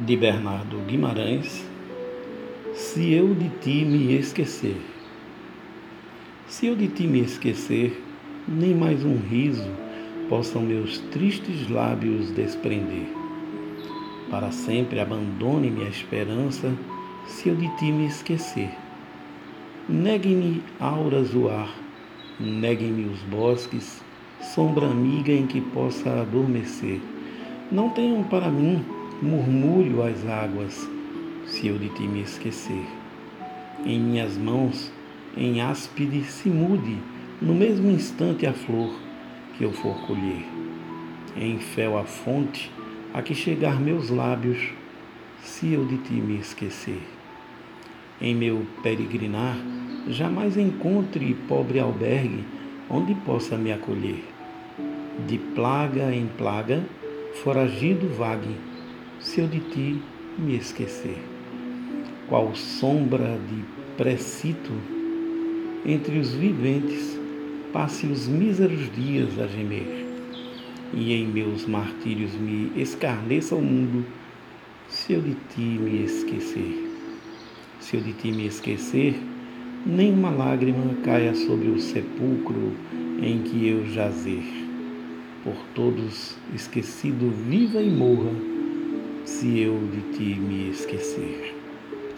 de Bernardo Guimarães, se eu de ti me esquecer. Se eu de ti me esquecer, nem mais um riso possam meus tristes lábios desprender. Para sempre abandone-me a esperança, se eu de ti me esquecer. Negue-me auras o ar, neguem-me os bosques, sombra amiga em que possa adormecer. Não tenham para mim murmúrio as águas, se eu de ti me esquecer. Em minhas mãos, em áspide, se mude, no mesmo instante a flor que eu for colher. Em fel a fonte, a que chegar meus lábios, se eu de ti me esquecer. Em meu peregrinar, jamais encontre pobre albergue onde possa me acolher. De plaga em plaga, foragido vague, se eu de ti me esquecer. Qual sombra de precito entre os viventes, passe os míseros dias a gemer, e em meus martírios me escarneça o mundo, se eu de ti me esquecer. Se eu de ti me esquecer, nenhuma lágrima caia sobre o sepulcro em que eu jazer. Por todos esquecido, viva e morra se eu de ti me esquecer.